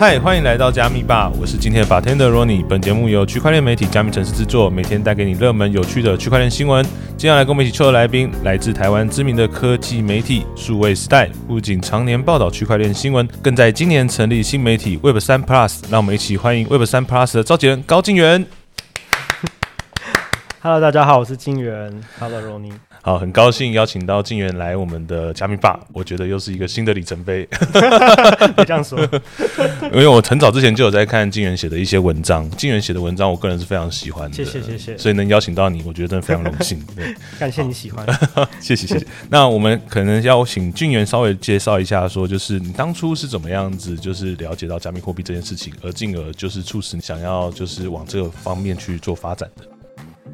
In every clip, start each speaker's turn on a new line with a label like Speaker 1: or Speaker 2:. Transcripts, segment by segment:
Speaker 1: 嗨，欢迎来到加密吧，我是今天的 bartender Ronnie。本节目由区块链媒体加密城市制作，每天带给你热门有趣的区块链新闻。接下来跟我们一起抽的来宾，来自台湾知名的科技媒体数位时代，不仅常年报道区块链新闻，更在今年成立新媒体 Web 三 Plus。让我们一起欢迎 Web 三 Plus 的召集人高静源。
Speaker 2: Hello，大家好，我是金源。Hello Ronnie，
Speaker 1: 好，很高兴邀请到静源来我们的加密吧，我觉得又是一个新的里程碑。
Speaker 2: 别这样说。
Speaker 1: 因为我很早之前就有在看静源写的一些文章，静源写的文章我个人是非常喜欢的，
Speaker 2: 谢谢谢谢
Speaker 1: 所以能邀请到你，我觉得真的非常荣幸。对，
Speaker 2: 感谢你喜欢。
Speaker 1: 谢谢谢谢。那我们可能要请俊源稍微介绍一下，说就是你当初是怎么样子，就是了解到加密货币这件事情，而进而就是促使你想要就是往这个方面去做发展的。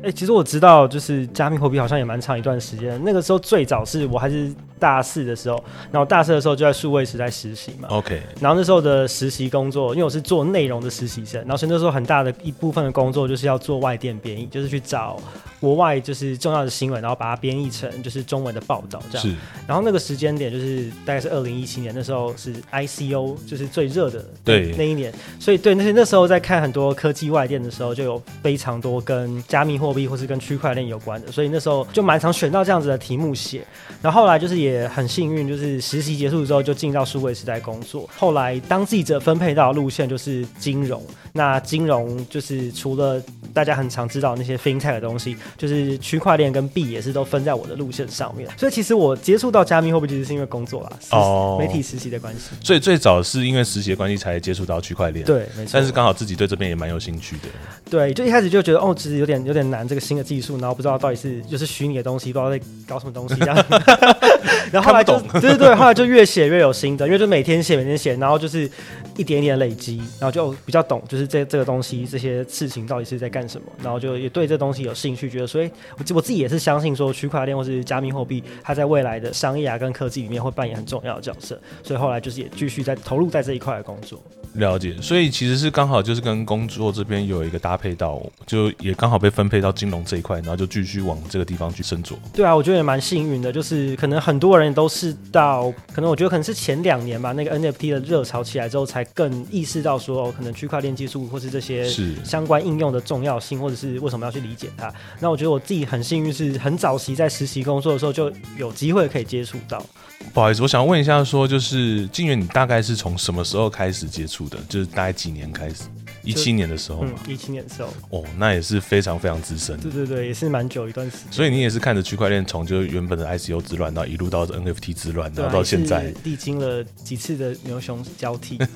Speaker 2: 哎、其实我知道，就是加密货币好像也蛮长一段时间。那个时候最早是我还是大四的时候，然后大四的时候就在数位时代实习嘛。
Speaker 1: OK，
Speaker 2: 然后那时候的实习工作，因为我是做内容的实习生，然后所以那时候很大的一部分的工作就是要做外电编译，就是去找国外就是重要的新闻，然后把它编译成就是中文的报道这样。
Speaker 1: 是
Speaker 2: 然后那个时间点就是大概是二零一七年，那时候是 ICO 就是最热的
Speaker 1: 对
Speaker 2: 那一年，所以对那些那时候在看很多科技外电的时候，就有非常多跟加密货币或是跟区块链有关的，所以那时候就蛮常选到这样子的题目写。然后后来就是也很幸运，就是实习结束之后就进到数位时代工作。后来当记者分配到的路线就是金融，那金融就是除了大家很常知道那些 FinTech 的东西，就是区块链跟币也是都分在我的路线上面。所以其实我接触到加密货币，其实是因为工作啦，实
Speaker 1: 哦
Speaker 2: 媒体实习的关系。
Speaker 1: 所以最早是因为实习的关系才接触到区块链，，
Speaker 2: 对，没错。
Speaker 1: 但是刚好自己对这边也蛮有兴趣的。
Speaker 2: 对，就一开始就觉得哦，其实有点有点难，这个新的技术，然后不知道到底是就是虚拟的东西，不知道在搞什么东西这样。然后后来就对对对，后来就越写越有心得，因为就每天写每天写，然后就是一点一点累积，然后就比较懂，就是这这个东西这些事情到底是在干什么，然后就也对这东西有兴趣，觉得所以我我自己也是相信说区块链或是加密货币，它在未来的商业啊跟科技里面会扮演很重要的角色，所以后来就是也继续在投入在这一块的工作。
Speaker 1: 了解，所以其实是刚好就是跟工作这边有一个搭配到，就也刚好被分配到金融这一块，然后就继续往这个地方去斟酌。
Speaker 2: 对啊，我觉得也蛮幸运的，就是可能很多人都是到，可能我觉得可能是前两年吧，那个 NFT 的热潮起来之后，才更意识到说，哦，可能区块链技术或是这些
Speaker 1: 是
Speaker 2: 相关应用的重要性，或者是为什么要去理解它。那我觉得我自己很幸运，是很早期在实习工作的时候就有机会可以接触到。
Speaker 1: 不好意思，我想问一下，说就是静源，你大概是从什么时候开始接触的？就是大概几年开始？一七年的时候
Speaker 2: 一七年的时候，
Speaker 1: 哦，那也是非常非常资深。
Speaker 2: 对对对，也是蛮久一段时间。
Speaker 1: 所以你也是看着区块链从就是原本的 ICO 之乱，到一路到 NFT 之乱，然后到现在。
Speaker 2: 历经了几次的牛熊交替。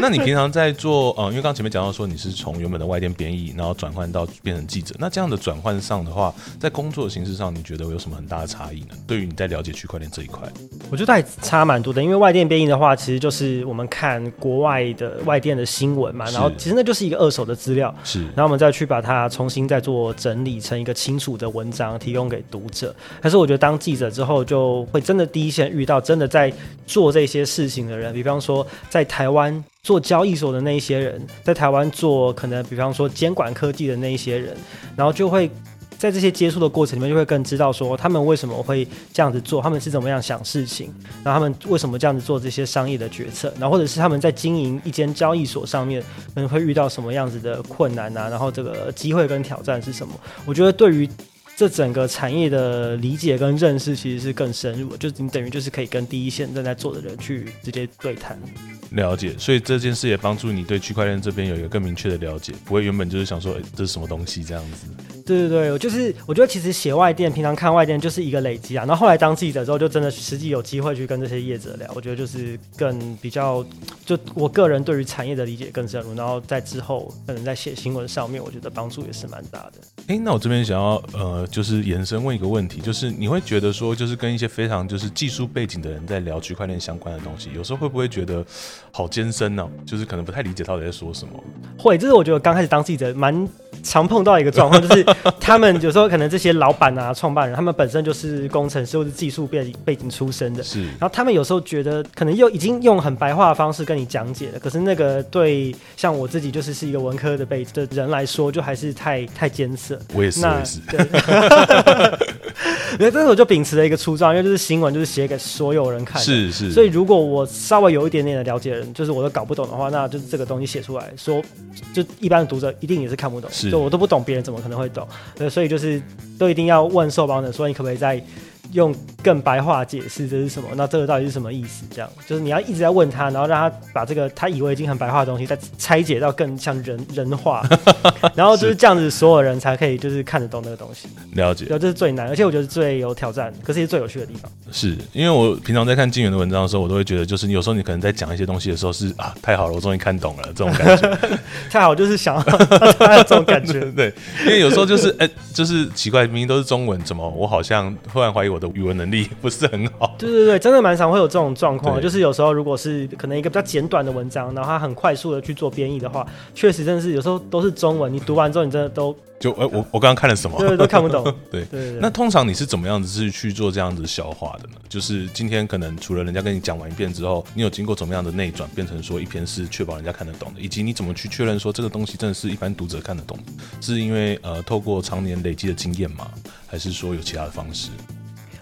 Speaker 1: 那你平常在做，呃，因为刚刚前面讲到说你是从原本的外电编译，然后转换到变成记者，那这样的转换上的话，在工作的形式上，你觉得有什么很大的差异呢？对于你在了解区块链这一块，
Speaker 2: 我觉得还差蛮多的，因为外电编译的话，其实就是我们看国外的外电的新闻嘛，然后其实那就是一个二手的资料，
Speaker 1: 是
Speaker 2: 然后我们再去把它重新再做整理成一个清楚的文章，提供给读者。但是我觉得当记者之后，就会真的第一线遇到真的在做这些事情的人，比方说在台湾。做交易所的那一些人，在台湾做可能，比方说监管科技的那一些人，然后就会在这些接触的过程里面，就会更知道说他们为什么会这样子做，他们是怎么样想事情，然后他们为什么这样子做这些商业的决策，然后或者是他们在经营一间交易所上面，可能会遇到什么样子的困难啊，然后这个机会跟挑战是什么？我觉得对于这整个产业的理解跟认识其实是更深入，就是你等于就是可以跟第一线正在做的人去直接对谈。
Speaker 1: 了解，所以这件事也帮助你对区块链这边有一个更明确的了解，不会原本就是想说，哎、这是什么东西这样子。
Speaker 2: 对对对，我就是我觉得其实写外电，平常看外电就是一个累积啊，然后后来当记者之后，就真的实际有机会去跟这些业者聊，我觉得就是更比较，就我个人对于产业的理解更深入，然后在之后可能在写新闻上面，我觉得帮助也是蛮大的。
Speaker 1: 哎、那我这边想要呃，就是延伸问一个问题，就是你会觉得说，就是跟一些非常就是技术背景的人在聊区块链相关的东西，有时候会不会觉得好艰深呢、就是可能不太理解到底在说什么？
Speaker 2: 会，这是我觉得刚开始当记者蛮常碰到一个状况，就是他们有时候可能这些老板啊、创办人，他们本身就是工程师或者技术背背景出身的，
Speaker 1: 是
Speaker 2: 然后他们有时候觉得可能又已经用很白话的方式跟你讲解了，可是那个对像我自己就是是一个文科的背的人来说，就还是太太艰涩。
Speaker 1: 我也是，也是。
Speaker 2: 对，那这是我就秉持了一个初衷，因为就是新闻就是写给所有人看的。
Speaker 1: 是是，
Speaker 2: 所以如果我稍微有一点点的了解人，就是我都搞不懂的话，那就是这个东西写出来说，就一般的读者一定也是看不懂。
Speaker 1: 是
Speaker 2: 就我都不懂，别人怎么可能会懂？对，所以就是都一定要问受访者说，你可不可以在用更白话解释这是什么？那这个到底是什么意思？这样就是你要一直在问他，然后让他把这个他以为已经很白话的东西，再拆解到更像人人话，然后就是这样子，所有人才可以就是看得懂那个东西。
Speaker 1: 了解，
Speaker 2: 对，这是最难，而且我觉得最有挑战，可是也是最有趣的地方。
Speaker 1: 是因为我平常在看金源的文章的时候，我都会觉得，就是有时候你可能在讲一些东西的时候是啊，太好了，我终于看懂了这种感觉。
Speaker 2: 太好，就是想这种感觉。
Speaker 1: 对，因为有时候就是哎、就是奇怪，明明都是中文，怎么我好像突然怀疑我的语文能力 不是很好？
Speaker 2: 对对对，真的蛮常会有这种状况就是有时候如果是可能一个比较简短的文章，然后它很快速的去做编译的话，确实真的是有时候都是中文，你读完之后你真的都
Speaker 1: 就哎、我我刚刚看了什么？
Speaker 2: 对都看不懂。
Speaker 1: 对
Speaker 2: 对
Speaker 1: 那通常你是怎么样子是去做这样子消化的呢？就是今天可能除了人家跟你讲完一遍之后，你有经过怎么样的内转，变成说一篇是确保人家看得懂的，以及你怎么去确认说这个东西真的是一般读者看得懂的？是因为呃透过常年累积的经验吗？还是说有其他的方式？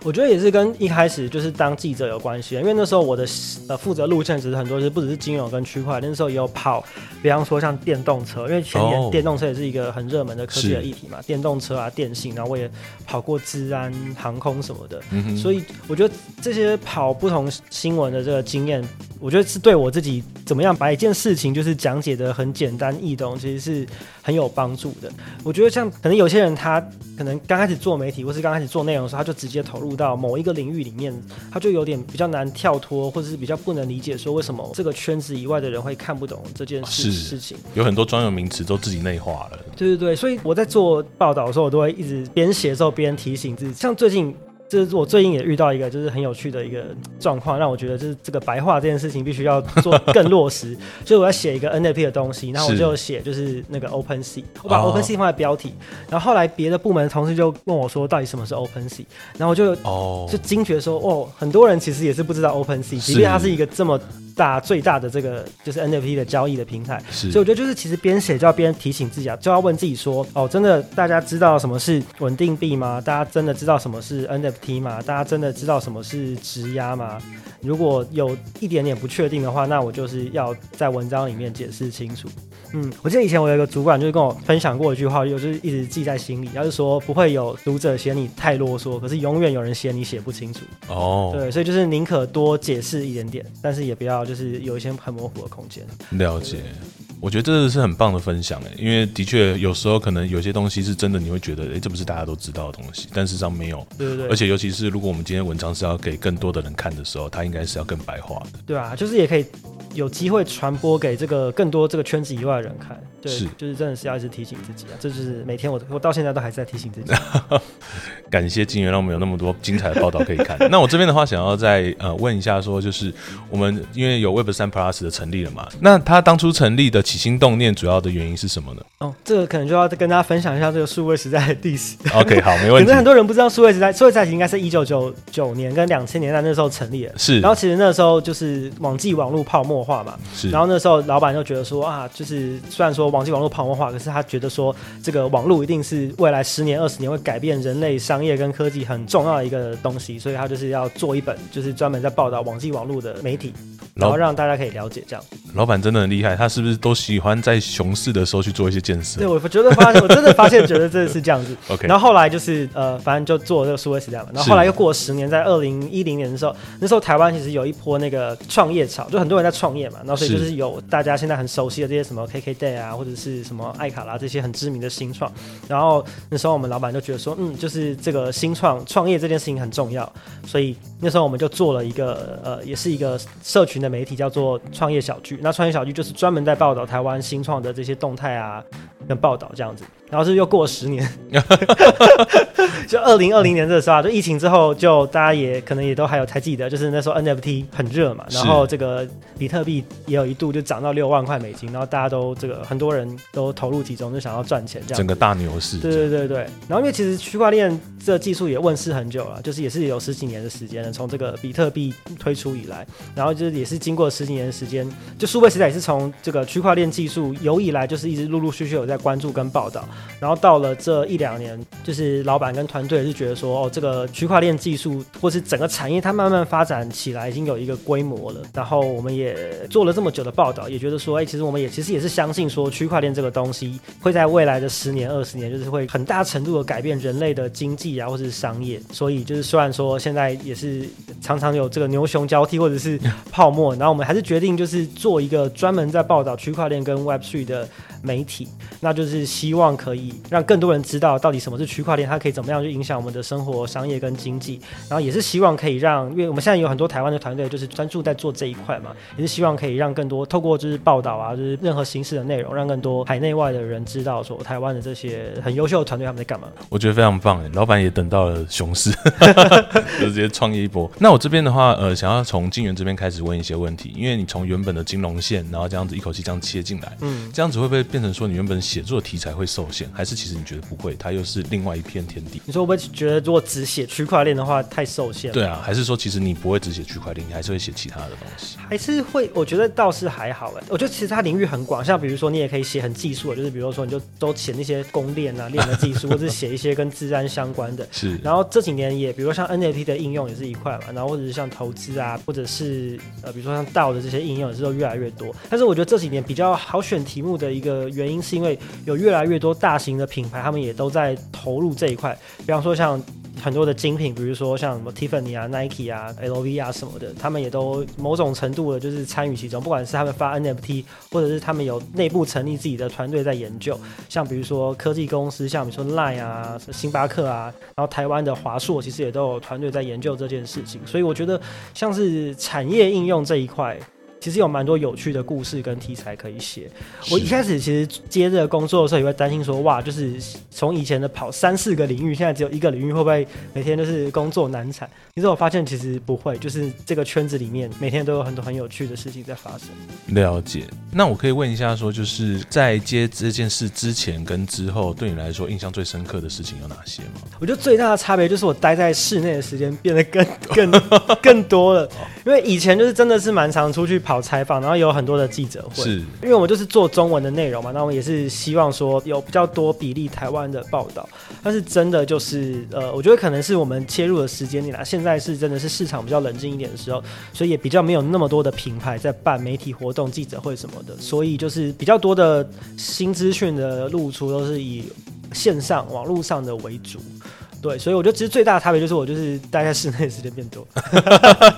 Speaker 2: 我觉得也是跟一开始就是当记者有关系，因为那时候我的呃负责路线其实很多是不只是金融跟区块链，那时候也有跑，比方说像电动车，因为前
Speaker 1: 哦。
Speaker 2: 年电动车也是一个很热门的科技的
Speaker 1: 是
Speaker 2: 议题嘛，电动车啊、电信，然后我也跑过治安、航空什么的，
Speaker 1: 嗯，
Speaker 2: 所以我觉得这些跑不同新闻的这个经验，我觉得是对我自己怎么样把一件事情就是讲解的很简单易懂，其实是很有帮助的。我觉得像可能有些人他可能刚开始做媒体或是刚开始做内容的时候，他就直接投入到某一个领域里面，他就有点比较难跳脱，或者是比较不能理解说为什么这个圈子以外的人会看不懂这件事事情。
Speaker 1: 有很多专有名词都自己内化了。
Speaker 2: 对对对，所以我在做报道的时候，我都会一直边写的时候边提醒自己。像最近，这是我最近也遇到一个就是很有趣的一个状况，让我觉得就是这个白话这件事情必须要做更落实。所以我要写一个 NFT 的东西，然后我就写就是那个 OpenSea，我把
Speaker 1: 哦
Speaker 2: OpenSea 放在标题，然后后来别的部门的同事就问我说，到底什么是 OpenSea？然后我就
Speaker 1: 哦。
Speaker 2: 就惊觉说，哦，很多人其实也是不知道 OpenSea，即便它是一个这么大最大的这个就是 NFT 的交易的平台，
Speaker 1: 是
Speaker 2: 所以我觉得就是其实边写就要边提醒自己啊，就要问自己说，哦，真的大家知道什么是稳定币吗？大家真的知道什么是 NFT 吗？大家真的知道什么是质押吗？如果有一点点不确定的话，那我就是要在文章里面解释清楚。嗯，我记得以前我有一个主管就是跟我分享过一句话，就是一直记在心里，他就说不会有读者嫌你太啰嗦，可是永远有人嫌你写不清楚。
Speaker 1: 哦，
Speaker 2: 对，所以就是宁可多解释一点点，但是也不要就是有一些很模糊的空间。
Speaker 1: 了解。我觉得这是很棒的分享诶，因为的确有时候可能有些东西是真的，你会觉得诶，这不是大家都知道的东西，但事实上没有。
Speaker 2: 对对对，
Speaker 1: 而且尤其是如果我们今天文章是要给更多的人看的时候，它应该是要更白话的。
Speaker 2: 对啊，就是也可以有机会传播给这个更多这个圈子以外的人看。对，
Speaker 1: 是
Speaker 2: 就是真的是要一直提醒自己啊，这就是每天我我到现在都还是在提醒自己。
Speaker 1: 感谢金源，让我们有那么多精彩的报道可以看。那我这边的话，想要再呃问一下，说就是我们因为有 Web 三 Plus 的成立了嘛，那它当初成立的起心动念，主要的原因是什么呢
Speaker 2: 哦，这个可能就要跟大家分享一下这个数位时代的历史。
Speaker 1: ？OK，好，没问题可
Speaker 2: 能。很多人不知道数位时代，数位时代应该是一九九九年跟两千年代那时候成立的。
Speaker 1: 是，
Speaker 2: 然后其实那时候就是网际网络泡沫化嘛，
Speaker 1: 是，
Speaker 2: 然后那时候老板就觉得说啊，就是虽然说网际网络泡沫化，可是他觉得说这个网络一定是未来十年、二十年会改变人类商业跟科技很重要的一个东西，所以他就是要做一本就是专门在报道网际网络的媒体，然后让大家可以了解这样。
Speaker 1: 老板真的很厉害，他是不是都喜欢在熊市的时候去做一些建
Speaker 2: 对，我觉得发现，我真的发现，觉得真的是这样子。
Speaker 1: ？OK，
Speaker 2: 然后后来就是呃，反正就做这个数位时代嘛。然后后来又过了十年，在二零一零年的时候，那时候台湾其实有一波那个创业潮，就很多人在创业嘛。然后所以就是有大家现在很熟悉的这些什么 KKday 啊，或者是什么艾卡拉这些很知名的新创。然后那时候我们老板就觉得说，嗯，就是这个新创创业这件事情很重要，所以那时候我们就做了一个呃，也是一个社群的媒体，叫做创业小聚。那创业小聚就是专门在报道台湾新创的这些动态啊，跟报道这样子。然后是又过了十年，就二零二零年这时候啊，就疫情之后，就大家也可能也都还有还记得，就是那时候 NFT 很热嘛，然后这个比特币也有一度就涨到六万块美金，然后大家都这个很多人都投入其中，就想要赚钱这样。
Speaker 1: 整个大牛市，
Speaker 2: 对对对对，然后因为其实区块链这技术也问世很久了，就是也是有十几年的时间了，从这个比特币推出以来，然后就是也是经过十几年的时间，就数位时代也是从这个区块链技术有以来就是一直陆陆续续有在在关注跟报道。然后到了这一两年，就是老板跟团队是觉得说，哦，这个区块链技术或是整个产业它慢慢发展起来，已经有一个规模了。然后我们也做了这么久的报道，也觉得说，哎，其实我们也其实也是相信说，区块链这个东西会在未来的十年、二十年，就是会很大程度的改变人类的经济啊，或是商业。所以就是虽然说现在也是常常有这个牛熊交替或者是泡沫，然后我们还是决定就是做一个专门在报道区块链跟 Web Three 的媒体，那就是希望可以。让更多人知道到底什么是区块链，它可以怎么样去影响我们的生活、商业跟经济。然后也是希望可以让，因为我们现在有很多台湾的团队就是专注在做这一块嘛，也是希望可以让更多透过就是报道啊，就是任何形式的内容，让更多海内外的人知道说台湾的这些很优秀的团队他们在干嘛。
Speaker 1: 我觉得非常棒，老板也等到了熊市，就直接创业一波。那我这边的话，呃，想要从金源这边开始问一些问题，因为你从原本的金融线，然后这样子一口气这样切进来，嗯，这样子会不会变成说你原本写作题材会受限，还是其实你觉得不会，它又是另外一片天地？
Speaker 2: 你说会不会觉得如果只写区块链的话太受限？
Speaker 1: 对啊，还是说其实你不会只写区块链，你还是会写其他的东西？
Speaker 2: 还是会？我觉得倒是还好哎，我觉得其实它领域很广，像比如说你也可以写很技术的，就是比如说你就都写那些公链啊、链的技术，或者写一些跟治安相关的。
Speaker 1: 是。
Speaker 2: 然后这几年也，比如说像 NFT 的应用也是一块嘛，然后或者是像投资啊，或者是呃，比如说像道的这些应用也是都越来越多。但是我觉得这几年比较好选题目的一个原因，是因为有越来越多大型的品牌，他们也都在投入这一块。比方说像。很多的精品，比如说像什么 Tiffany 啊、Nike 啊、LV 啊什么的，他们也都某种程度的，就是参与其中。不管是他们发 NFT，或者是他们有内部成立自己的团队在研究。像比如说科技公司，像比如说 Line 啊、星巴克啊，然后台湾的华硕其实也都有团队在研究这件事情。所以我觉得，像是产业应用这一块。其实有蛮多有趣的故事跟题材可以写。我一开始其实接这个工作的时候，也会担心说，哇，就是从以前的跑三四个领域，现在只有一个领域，会不会每天都是工作难产？其实我发现其实不会，就是这个圈子里面每天都有很多很有趣的事情在发生。
Speaker 1: 了解。那我可以问一下，说就是在接这件事之前跟之后，对你来说印象最深刻的事情有哪些吗？
Speaker 2: 我觉得最大的差别就是我待在室内的时间变得更更更多了，因为以前就是真的是蛮常出去跑。采访，然后有很多的记者会，
Speaker 1: 是。
Speaker 2: 因为我们就是做中文的内容嘛，那我们也是希望说有比较多比例台湾的报道，但是真的就是呃，我觉得可能是我们切入的时间点啦，现在是真的是市场比较冷静一点的时候，所以也比较没有那么多的品牌在办媒体活动、记者会什么的，所以就是比较多的新资讯的露出都是以线上网络上的为主。对，所以我觉得其实最大的差别就是我就是待在室内的时间变多，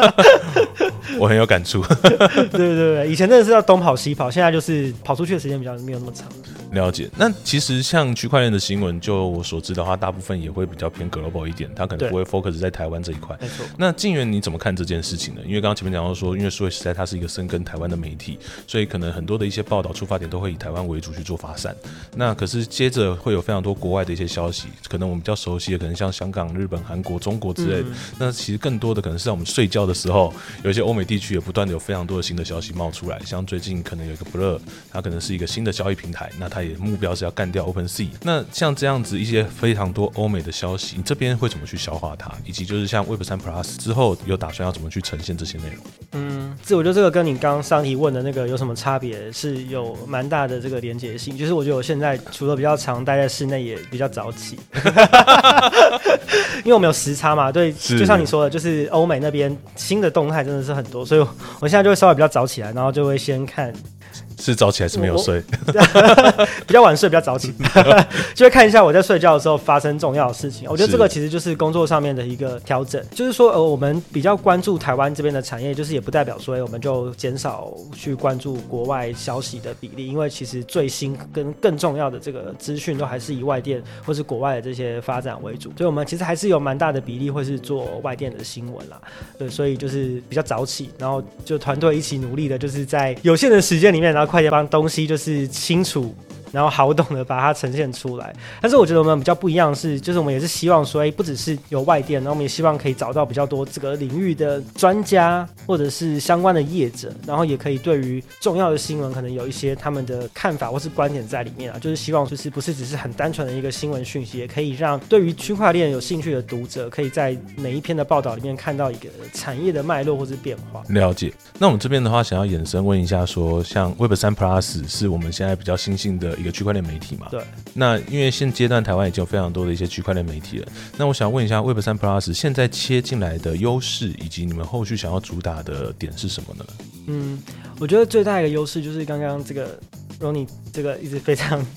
Speaker 1: 我很有感触。
Speaker 2: 对对对，以前真的是要东跑西跑，现在就是跑出去的时间比较没有那么长。
Speaker 1: 了解。那其实像区块链的新闻，就我所知的话，大部分也会比较偏 global 一点，它可能不会 focus 在台湾这一块。
Speaker 2: 没错。
Speaker 1: 那静源你怎么看这件事情呢？因为刚刚前面讲到说，因为数位时代它是一个深耕台湾的媒体，所以可能很多的一些报道出发点都会以台湾为主去做发散。那可是接着会有非常多国外的一些消息，可能我们比较熟悉的可能。像香港、日本、韩国、中国之类的，那其实更多的可能是在我们睡觉的时候，有一些欧美地区也不断的有非常多的新的消息冒出来。像最近可能有一个 Blur，它可能是一个新的交易平台，那它也目标是要干掉 Open Sea。那像这样子一些非常多欧美的消息，你这边会怎么去消化它？以及就是像 Web 三 Plus 之后有打算要怎么去呈现这些内容？
Speaker 2: 嗯，这我觉得这个跟你刚刚上题问的那个有什么差别，是有蛮大的这个连结性。就是我觉得我现在除了比较常待在室内，也比较早起。因为我们有时差嘛，对，就像你说的，就是欧美那边新的动态真的是很多，所以我现在就会稍微比较早起来，然后就会先看。
Speaker 1: 是早起还是没有睡？
Speaker 2: 比较晚睡，比较早起，就会看一下我在睡觉的时候发生重要的事情。我觉得这个其实就是工作上面的一个调整，就是说呃，我们比较关注台湾这边的产业，就是也不代表说我们就减少去关注国外消息的比例，因为其实最新跟更重要的这个资讯都还是以外电或是国外的这些发展为主，所以我们其实还是有蛮大的比例会是做外电的新闻啦。对，所以就是比较早起，然后就团队一起努力的，就是在有限的时间里面，然后。快点帮东西就是清楚。然后好懂的把它呈现出来，但是我觉得我们比较不一样的是，就是我们也是希望说，哎，不只是有外电，然后我们也希望可以找到比较多这个领域的专家或者是相关的业者，然后也可以对于重要的新闻可能有一些他们的看法或是观点在里面啊，就是希望就是不是只是很单纯的一个新闻讯息，也可以让对于区块链有兴趣的读者，可以在每一篇的报道里面看到一个产业的脉络或是变化。
Speaker 1: 了解。那我们这边的话，想要延伸问一下，说像 Web 三 Plus 是我们现在比较新兴的。一个区块链媒体嘛。
Speaker 2: 对。
Speaker 1: 那因为现阶段台湾已经有非常多的一些区块链媒体了，那我想问一下，Web 三 Plus 现在切进来的优势，以及你们后续想要主打的点是什么呢？
Speaker 2: 嗯，我觉得最大一个优势就是刚刚这个 Ronnie 这个一直非常。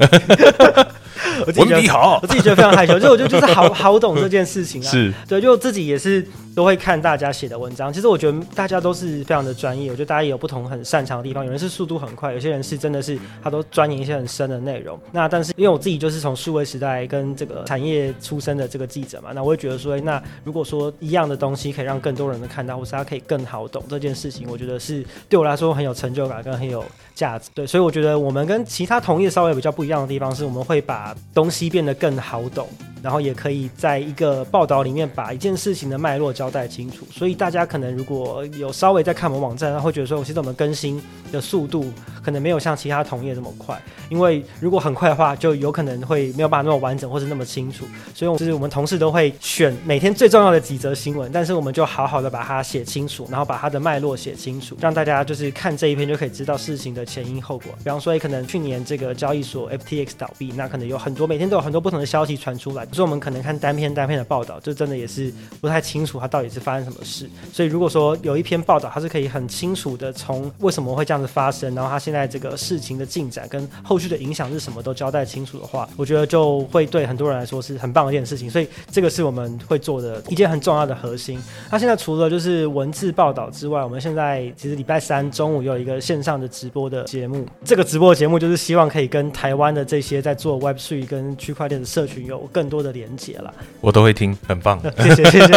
Speaker 2: 我自己觉得
Speaker 1: 好，
Speaker 2: 我自己觉得非常害羞，就我觉得就是好 好懂这件事情啊。
Speaker 1: 是，
Speaker 2: 对，就自己也是都会看大家写的文章。其实我觉得大家都是非常的专业，我觉得大家也有不同很擅长的地方。有人是速度很快，有些人是真的是他都钻研一些很深的内容。那但是因为我自己就是从数位时代跟这个产业出身的这个记者嘛，那我会觉得说，那如果说一样的东西可以让更多人能看到，或是他可以更好懂这件事情，我觉得是对我来说很有成就感跟很有价值。对，所以我觉得我们跟其他同业稍微比较不一样的地方是，我们会把东西变得更。更好懂，然后也可以在一个报道里面把一件事情的脉络交交代清楚。所以大家可能如果有稍微在看我们网站，会觉得说，其实我们更新的速度可能没有像其他同业这么快。因为如果很快的话，就有可能会没有办法那么完整或是那么清楚。所以就是我们同事都会选每天最重要的几则新闻，但是我们就好好的把它写清楚，然后把它的脉络写清楚，让大家就是看这一篇就可以知道事情的前因后果。比方说，也可能去年这个交易所 FTX 倒闭，那可能有很多每天都有很多不同的消息传出来，所以我们可能看单篇单篇的报道，就真的也是不太清楚它到底是发生什么事。所以如果说有一篇报道，它是可以很清楚的从为什么会这样子发生，然后它现在这个事情的进展跟后续的影响是什么。都交代清楚的话，我觉得就会对很多人来说是很棒的一件事情。所以这个是我们会做的一件很重要的核心。那现在除了就是文字报道之外，我们现在其实礼拜三中午有一个线上的直播的节目。这个直播节目就是希望可以跟台湾的这些在做 Web Three 跟区块链的社群有更多的连接了。
Speaker 1: 我都会听，很棒。
Speaker 2: 谢 谢谢谢。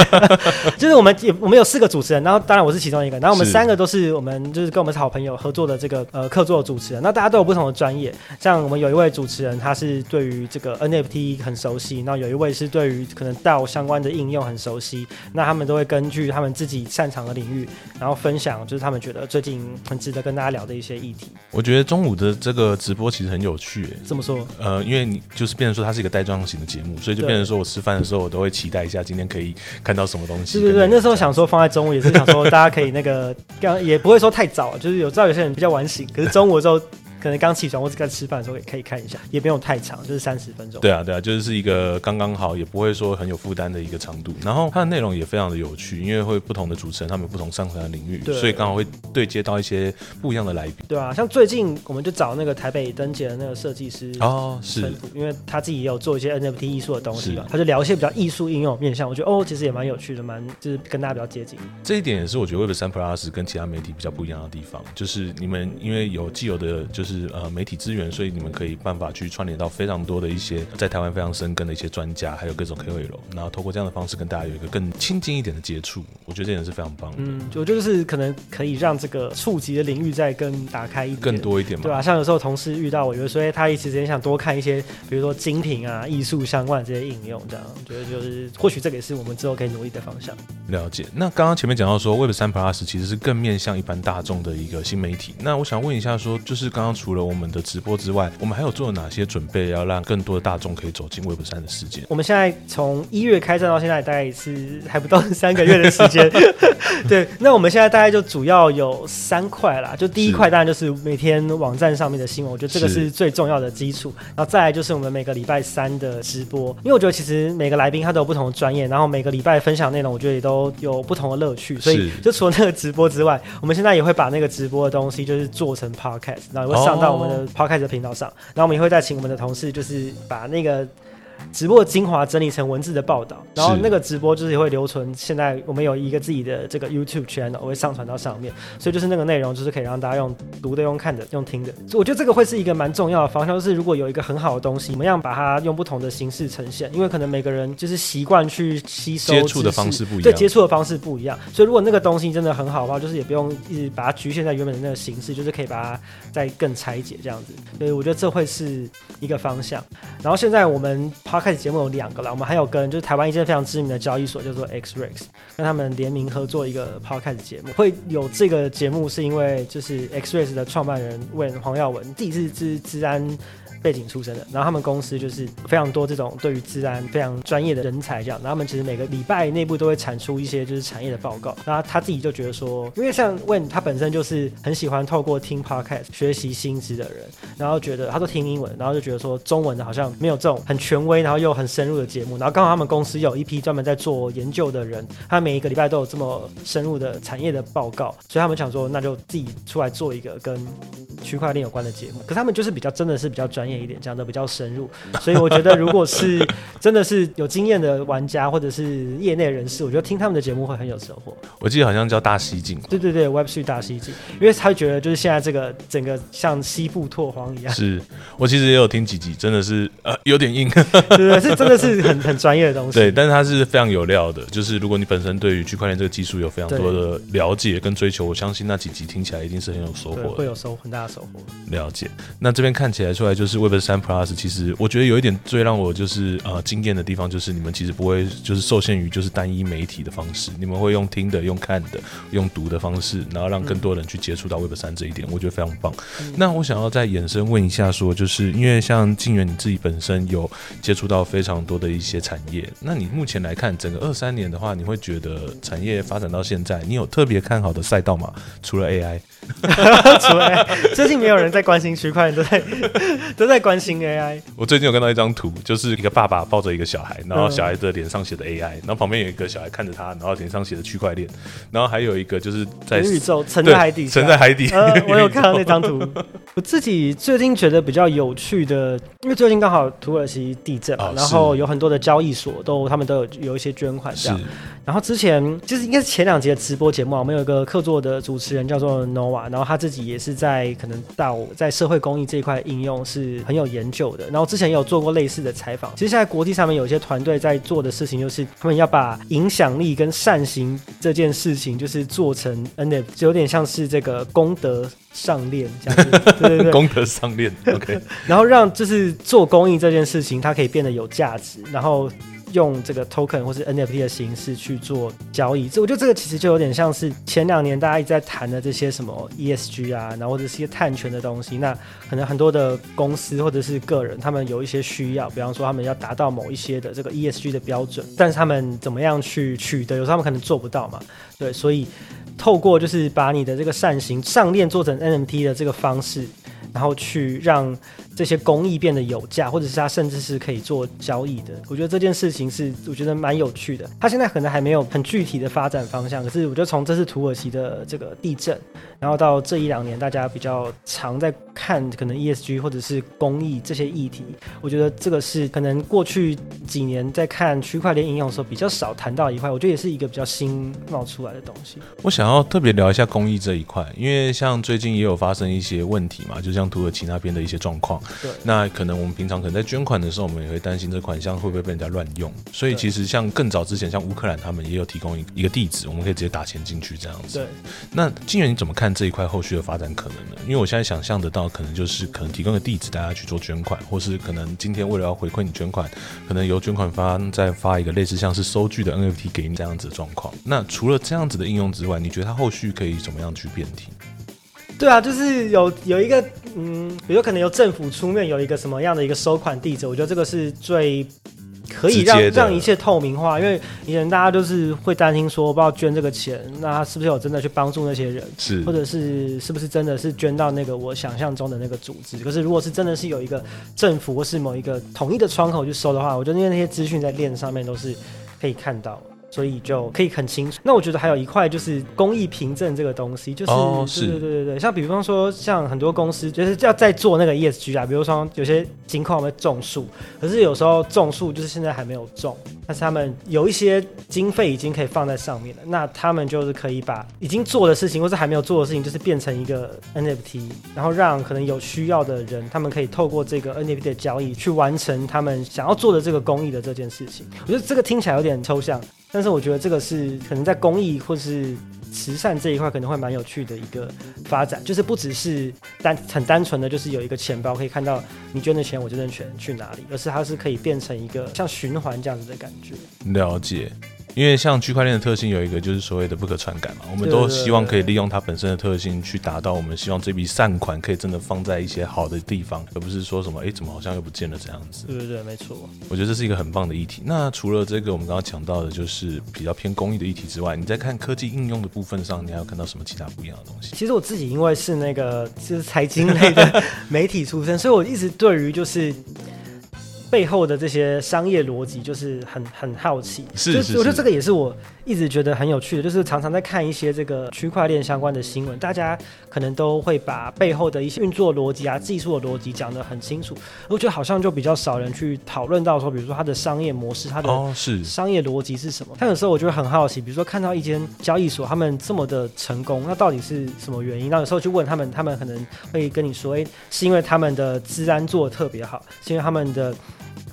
Speaker 2: 就是我们也我们有四个主持人，然后当然我是其中一个，然后我们三个都是我们就是跟我们是好朋友合作的这个呃客座主持人。那大家都有不同的专业，像我们有一位。主持人他是对于这个 NFT 很熟悉，那有一位是对于可能到相关的应用很熟悉，那他们都会根据他们自己擅长的领域，然后分享就是他们觉得最近很值得跟大家聊的一些议题。
Speaker 1: 我觉得中午的这个直播其实很有趣，
Speaker 2: 这么说？
Speaker 1: 呃，因为你就是变成说它是一个带状型的节目，所以就变成说我吃饭的时候我都会期待一下今天可以看到什么东西。
Speaker 2: 对对对，那时候想说放在中午也是想说大家可以那个 刚也不会说太早，就是有知道有些人比较晚醒，可是中午的时候。可能刚起床或者在吃饭的时候也可以看一下，也不用太长，就是三十分钟。
Speaker 1: 对啊，对啊，就是一个刚刚好，也不会说很有负担的一个长度。然后它的内容也非常的有趣，因为会不同的主持人，他们有不同擅长的领域，所以刚好会对接到一些不一样的来宾。
Speaker 2: 对啊，像最近我们就找那个台北灯节的那个设计师
Speaker 1: 哦，是，
Speaker 2: 因为他自己也有做一些 NFT 艺术的东西嘛，他就聊一些比较艺术应用面向，我觉得哦，其实也蛮有趣的，蛮就是跟大家比较接近。
Speaker 1: 这一点也是我觉得 Web 三 Plus 跟其他媒体比较不一样的地方，就是你们因为有既有的，就是呃媒体资源，所以你们可以办法去串联到非常多的一些在台湾非常深耕的一些专家，还有各种 KOL，然后透过这样的方式跟大家有一个更亲近一点的接触，我觉得这点是非常棒的。
Speaker 2: 嗯，我觉得是可能可以让这个触及的领域再更打开一点，
Speaker 1: 更多一点嘛，
Speaker 2: 对吧？像有时候同事遇到我，有时候他一时间想多看一些，比如说精品啊、艺术相关的这些应用，这样觉得就是或许这个也是我们之后可以努力的方向。
Speaker 1: 了解。那刚刚前面讲到说，Web 三 Plus 其实是更面向一般大众的一个新媒体。那我想问一下，说就是刚刚除了我们的直播之外，我们还有做了哪些准备，要让更多的大众可以走进 Web 三的世界？
Speaker 2: 我们现在从一月开战到现在，大概是还不到三个月的时间。对，那我们现在大概就主要有三块啦。就第一块当然就是每天网站上面的新闻，我觉得这个是最重要的基础。然后再来就是我们每个礼拜三的直播，因为我觉得其实每个来宾他都有不同的专业，然后每个礼拜分享内容，我觉得也都有不同的乐趣。所以就除了那个直播之外，我们现在也会把那个直播的东西就是做成 podcast，然后会上到我们的 podcast 频道。上，然后我们也会再请我们的同事，就是把那个。直播精华整理成文字的报道，然后那个直播就是也会留存。现在我们有一个自己的这个 YouTube channel，会上传到上面，所以就是那个内容就是可以让大家用读的、用看的、用听的。我觉得这个会是一个蛮重要的方向，就是如果有一个很好的东西，怎么样把它用不同的形式呈现？因为可能每个人就是习惯去吸收
Speaker 1: 接触的方式不一样，
Speaker 2: 对接触的方式不一样。所以如果那个东西真的很好的话，就是也不用一直把它局限在原本的那个形式，就是可以把它再更拆解这样子。所以我觉得这会是一个方向。然后现在我们 podcast 节目有两个啦，我们还有跟就是台湾一间非常知名的交易所叫做 X-Rays，跟他们联名合作一个 podcast 节目。会有这个节目是因为就是 X-Rays 的创办人问黄耀文，第一次治治安。背景出身的，然后他们公司就是非常多这种对于治安非常专业的人才，这样。然后他们其实每个礼拜内部都会产出一些就是产业的报告。然后他自己就觉得说，因为像问他本身就是很喜欢透过听 podcast 学习新知的人，然后觉得他都听英文，然后就觉得说中文的好像没有这种很权威，然后又很深入的节目。然后刚好他们公司有一批专门在做研究的人，他每一个礼拜都有这么深入的产业的报告，所以他们想说，那就自己出来做一个跟区块链有关的节目。可他们就是比较真的是比较专业。一点讲的比较深入，所以我觉得如果是真的是有经验的玩家或者是业内人士，我觉得听他们的节目会很有收获。
Speaker 1: 我记得好像叫大西进，
Speaker 2: 对对对，Web 3大西进，因为他觉得就是现在这个整个像西部拓荒一样。
Speaker 1: 是我其实也有听几集，真的是呃有点硬，
Speaker 2: 对对，是真的是很很专业的东西。
Speaker 1: 对，但是它是非常有料的，就是如果你本身对于区块链这个技术有非常多的了解跟追求，我相信那几集听起来一定是很有收获，
Speaker 2: 会有收很大的收获。
Speaker 1: 了解，那这边看起来出来就是 Web 三 Plus，其实我觉得有一点最让我就是呃惊艳的地方，就是你们其实不会就是受限于就是单一媒体的方式，你们会用听的、用看的、用读的方式，然后让更多人去接触到 Web 三这一点，我觉得非常棒。那我想要再延伸问一下，说就是因为像静源你自己本身有接触到非常多的一些产业，那你目前来看整个二三年的话，你会觉得产业发展到现在，你有特别看好的赛道吗？除了 AI？
Speaker 2: 除了 AI, 最近没有人在关心区块链，都在都在关心 AI。
Speaker 1: 我最近有看到一张图，就是一个爸爸抱着一个小孩，然后小孩的脸上写的 AI，然后旁边有一个小孩看着他，然后脸上写的区块链，然后还有一个就是在
Speaker 2: 宇宙沉在海底，
Speaker 1: 沉在海底。
Speaker 2: 我有看到那张图。我自己最近觉得比较有趣的，因为最近刚好土耳其地震嘛，然后有很多的交易所都他们都有有一些捐款这样。然后之前就是应该是前两集的直播节目啊，我们有一个客座的主持人叫做 Nova，然后他自己也是在可能到在社会公益这一块应用是很有研究的。然后之前也有做过类似的采访。其实现在国际上面有一些团队在做的事情，就是他们要把影响力跟善行这件事情，就是做成 NFT，就有点像是这个功德上链这样子，对对对，
Speaker 1: 功德上链，OK。
Speaker 2: 然后让就是做公益这件事情，它可以变得有价值，然后。用这个 token 或是 NFT 的形式去做交易，这我觉得这个其实就有点像是前两年大家一直在谈的这些什么 ESG 啊，然后或者是一些碳权的东西。那可能很多的公司或者是个人，他们有一些需要，比方说他们要达到某一些的这个 ESG 的标准，但是他们怎么样去取得，有时候他们可能做不到嘛。对，所以透过就是把你的这个善行上链做成 NFT 的这个方式。然后去让这些工艺变得有价，或者是它甚至是可以做交易的。我觉得这件事情是我觉得蛮有趣的。它现在可能还没有很具体的发展方向，可是我觉得从这次土耳其的这个地震，然后到这一两年大家比较常在看可能 ESG 或者是公益这些议题，我觉得这个是可能过去几年在看区块链应用的时候比较少谈到一块，我觉得也是一个比较新冒出来的东西。
Speaker 1: 我想要特别聊一下公益这一块，因为像最近也有发生一些问题嘛，就。像土耳其那边的一些状况，
Speaker 2: 对，
Speaker 1: 那可能我们平常可能在捐款的时候，我们也会担心这款项会不会被人家乱用。所以其实像更早之前，像乌克兰他们也有提供一一个地址，我们可以直接打钱进去这样子。
Speaker 2: 对，
Speaker 1: 那金源你怎么看这一块后续的发展可能呢？因为我现在想象得到，可能就是可能提供个地址，大家去做捐款，或是可能今天为了要回馈你捐款，可能由捐款方再发一个类似像是收据的 NFT 给你这样子的状况。那除了这样子的应用之外，你觉得它后续可以怎么样去变体？
Speaker 2: 对啊，就是有有一个嗯，比如可能由政府出面有一个什么样的一个收款地址，我觉得这个是最可以让让一切透明化。因为以前大家都是会担心说，不知道捐这个钱，那他是不是有真的去帮助那些人，
Speaker 1: 是
Speaker 2: 或者是是不是真的是捐到那个我想象中的那个组织？可是如果是真的是有一个政府或是某一个统一的窗口去收的话，我觉得因为那些资讯在链上面都是可以看到。所以就可以很清楚。那我觉得还有一块就是公益凭证这个东西，就是对对对对对，像比方说像很多公司就是要在做那个 ESG 啊，比如说有些金矿会种树，可是有时候种树就是现在还没有种，但是他们有一些经费已经可以放在上面了，那他们就是可以把已经做的事情或是还没有做的事情，就是变成一个 NFT，然后让可能有需要的人，他们可以透过这个 NFT 的交易去完成他们想要做的这个公益的这件事情。我觉得这个听起来有点抽象。但是我觉得这个是可能在公益或是慈善这一块可能会蛮有趣的一个发展，就是不只是单很单纯的就是有一个钱包可以看到你捐的钱我捐的钱去哪里，而是它是可以变成一个像循环这样子的感觉。
Speaker 1: 了解。因为像区块链的特性有一个就是所谓的不可篡改嘛，我们都希望可以利用它本身的特性去达到我们希望这笔善款可以真的放在一些好的地方，而不是说什么哎怎么好像又不见了这样子。
Speaker 2: 对对对，没错。
Speaker 1: 我觉得这是一个很棒的议题。那除了这个我们刚刚讲到的就是比较偏公益的议题之外，你在看科技应用的部分上，你还有看到什么其他不一样的东西？
Speaker 2: 其实我自己因为是那个就是财经类的媒体出身，所以我一直对于就是。背后的这些商业逻辑就是很很好奇，
Speaker 1: 是是，
Speaker 2: 我觉得这个也是我一直觉得很有趣的，就是常常在看一些这个区块链相关的新闻，大家可能都会把背后的一些运作逻辑啊、技术的逻辑讲得很清楚，我觉得好像就比较少人去讨论到说，比如说它的商业模式、它的商业逻辑是什么。但有时候我就会很好奇，比如说看到一间交易所，他们这么的成功，那到底是什么原因？那有时候去问他们，他们可能会跟你说，哎，是因为他们的治安做的特别好，是因为他们的。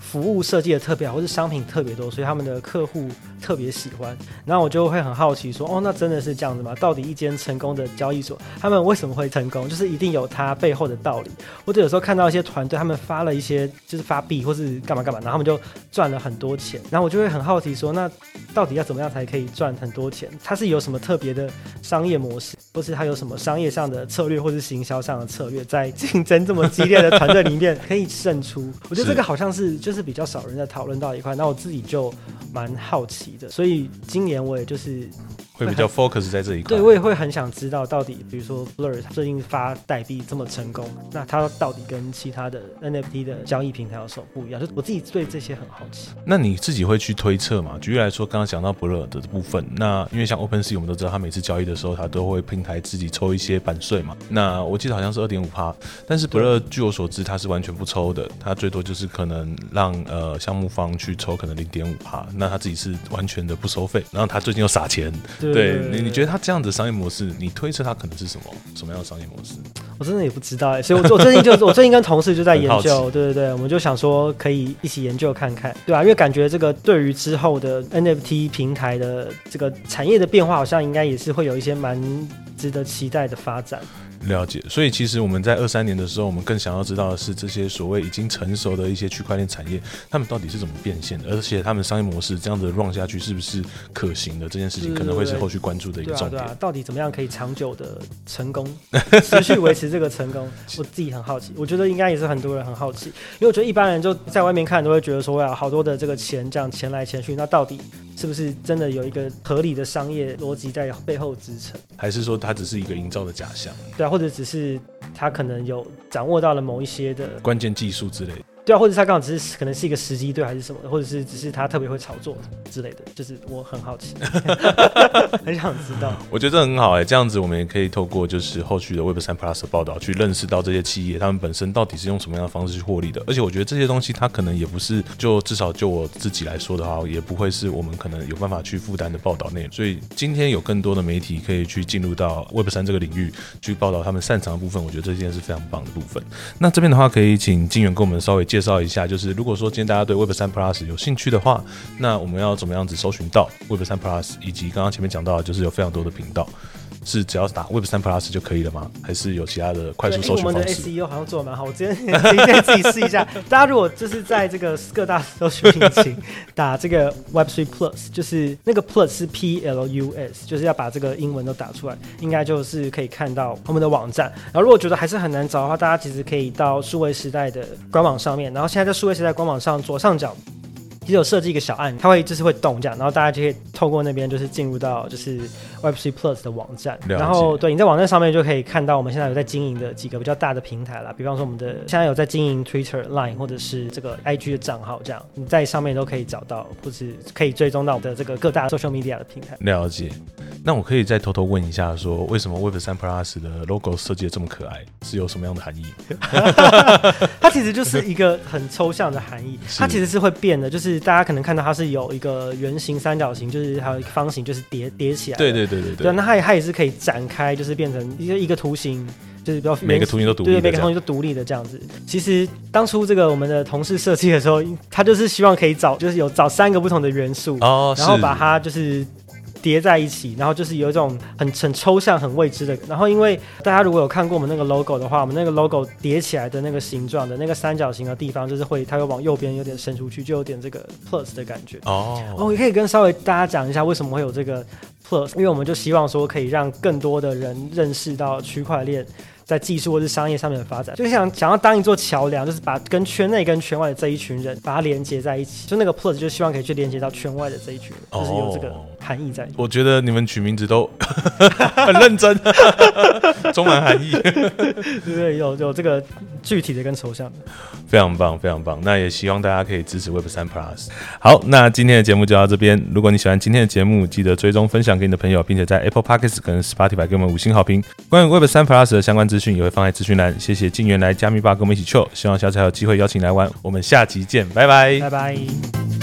Speaker 2: 服务设计的特别好，或是商品特别多，所以他们的客户特别喜欢。然后我就会很好奇，说哦，那真的是这样子吗？到底一间成功的交易所，他们为什么会成功？就是一定有它背后的道理。或者有时候看到一些团队，他们发了一些就是发币或是干嘛干嘛，然后他们就赚了很多钱。然后我就会很好奇，说那到底要怎么样才可以赚很多钱？它是有什么特别的商业模式，或是他有什么商业上的策略，或是行销上的策略，在竞争这么激烈的团队里面可以胜出？我觉得这个好像是就。是比较少人在讨论到一块，那我自己就蛮好奇的，所以今年我也就是。
Speaker 1: 会比较 focus 在这一块，
Speaker 2: 对我也会很想知道到底，比如说 Blur 最近发代币这么成功，那它到底跟其他的 NFT 的交易平台有什么不一样？就我自己对这些很好奇。
Speaker 1: 那你自己会去推测嘛？举例来说，刚刚讲到 Blur 的部分，那因为像 OpenSea 我们都知道，他每次交易的时候，他都会平台自己抽一些版税嘛。那我记得好像是二点五趴，但是 Blur 据我所知，它是完全不抽的，它最多就是可能让呃项目方去抽可能零点五趴，那他自己是完全的不收费，然后他最近又撒钱。对你，你觉得他这样的商业模式，你推测他可能是什么什么样的商业模式？
Speaker 2: 我真的也不知道哎，所以我我最近就我最近跟同事就在研究，对对对，我们就想说可以一起研究看看，对啊，因为感觉这个对于之后的 NFT 平台的这个产业的变化，好像应该也是会有一些蛮值得期待的发展。
Speaker 1: 了解，所以其实我们在二三年的时候，我们更想要知道的是这些所谓已经成熟的一些区块链产业，他们到底是怎么变现的，而且他们商业模式这样子 run 下去是不是可行的？这件事情可能会是后续关注的一个重点。
Speaker 2: 到底怎么样可以长久的成功，持续维持这个成功？我自己很好奇，我觉得应该也是很多人很好奇，因为我觉得一般人就在外面看都会觉得说，哇，好多的这个钱这样钱来钱去，那到底是不是真的有一个合理的商业逻辑在背后支撑？
Speaker 1: 还是说它只是一个营造的假象？
Speaker 2: 对啊。或者只是他可能有掌握到了某一些的
Speaker 1: 关键技术之类。
Speaker 2: 对啊，或者他刚好只是可能是一个时机对还是什么，或者是只是他特别会炒作之类的，就是我很好奇，很想知道。
Speaker 1: 我觉得这很好哎，这样子我们也可以透过就是后续的 Web 三 Plus 的报道，去认识到这些企业他们本身到底是用什么样的方式去获利的。而且我觉得这些东西它可能也不是就至少就我自己来说的话，也不会是我们可能有办法去负担的报道内容。所以今天有更多的媒体可以去进入到 Web 三这个领域去报道他们擅长的部分，我觉得这件是非常棒的部分。那这边的话，可以请金源跟我们稍微介。介绍一下，就是如果说今天大家对 Web 三 Plus 有兴趣的话，那我们要怎么样子搜寻到 Web 三 Plus？以及刚刚前面讲到，就是有非常多的频道。是只要打 Web 三 Plus 就可以了吗？还是有其他的快速搜寻方式？我们的
Speaker 2: SEO 好像做的蛮好，我今天今天自己试一下。大家如果就是在这个各大搜寻引擎打这个 Web Three Plus，就是那个 Plus 是 P L U S，就是要把这个英文都打出来，应该就是可以看到我们的网站。然后如果觉得还是很难找的话，大家其实可以到数位时代的官网上面。然后现在在数位时代官网上左上角。其实有设计一个小案，它会就是会动这样，然后大家就可以透过那边就是进入到就是 Web3 Plus 的网站，然后对你在网站上面就可以看到我们现在有在经营的几个比较大的平台啦，比方说我们的现在有在经营 Twitter、Line 或者是这个 IG 的账号，这样你在上面都可以找到，或是可以追踪到我们的这个各大 social media 的平台。
Speaker 1: 了解。那我可以再偷偷问一下，说为什么 Web3 Plus 的 logo 设计的这么可爱，是有什么样的含义？
Speaker 2: 它其实就是一个很抽象的含义，它其实是会变的，就是大家可能看到它是有一个圆形、三角形，就是还有一个方形，就是叠叠起来。
Speaker 1: 对对对对对。
Speaker 2: 那它也它也是可以展开，就是变成一个一个图形，就是比较
Speaker 1: 每个图形都独立，
Speaker 2: 对每个图形都独立的这样子。其实当初这个我们的同事设计的时候，他就是希望可以找，就是有找三个不同的元素，哦，然后把它就是。叠在一起，然后就是有一种很很抽象、很未知的。然后因为大家如果有看过我们那个 logo 的话，我们那个 logo 叠起来的那个形状的那个三角形的地方，就是会它会往右边有点伸出去，就有点这个 plus 的感觉。
Speaker 1: 哦，
Speaker 2: 我，也可以跟稍微大家讲一下为什么会有这个 plus，因为我们就希望说可以让更多的人认识到区块链。在技术或是商业上面的发展，就想想要当一座桥梁，就是把跟圈内跟圈外的这一群人把它连接在一起。就那个 plus 就希望可以去连接到圈外的这一群人，就是有这个含义在。
Speaker 1: 我觉得你们取名字都 很认真，充满含义。
Speaker 2: 对对，有有这个具体的跟抽象的，
Speaker 1: 非常棒，非常棒。那也希望大家可以支持 Web 三 Plus。好，那今天的节目就到这边。如果你喜欢今天的节目，记得追踪分享给你的朋友，并且在 Apple Podcasts 跟 Spotify 给我们五星好评。关于 Web 三 Plus 的相关资讯也会放在资讯栏。谢谢静源来加密吧跟我们一起 chill，希望下次还有机会邀请来玩。我们下集见，拜拜，
Speaker 2: 拜拜。